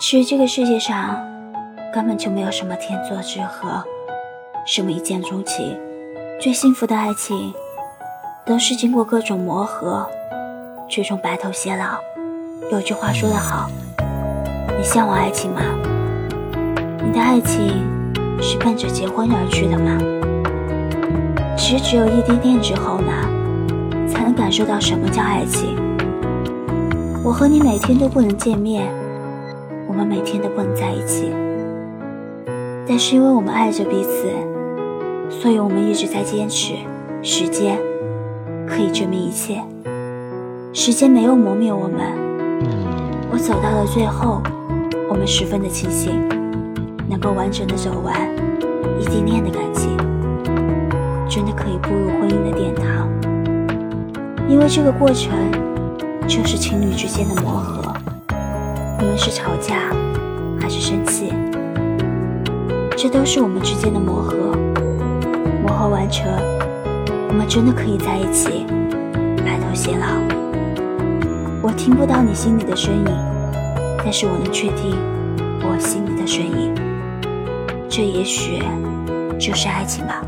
其实这个世界上根本就没有什么天作之合，什么一见钟情。最幸福的爱情，都是经过各种磨合，最终白头偕老。有句话说得好，你向往爱情吗？你的爱情是奔着结婚而去的吗？其实只有异地恋之后呢，才能感受到什么叫爱情。我和你每天都不能见面，我们每天都不能在一起，但是因为我们爱着彼此。所以我们一直在坚持，时间可以证明一切，时间没有磨灭我们。我走到了最后，我们十分的庆幸，能够完整的走完异地恋的感情，真的可以步入婚姻的殿堂。因为这个过程就是情侣之间的磨合，是吵架还是生气，这都是我们之间的磨合。磨合完成，我们真的可以在一起白头偕老。我听不到你心里的声音，但是我能确定我心里的声音。这也许就是爱情吧。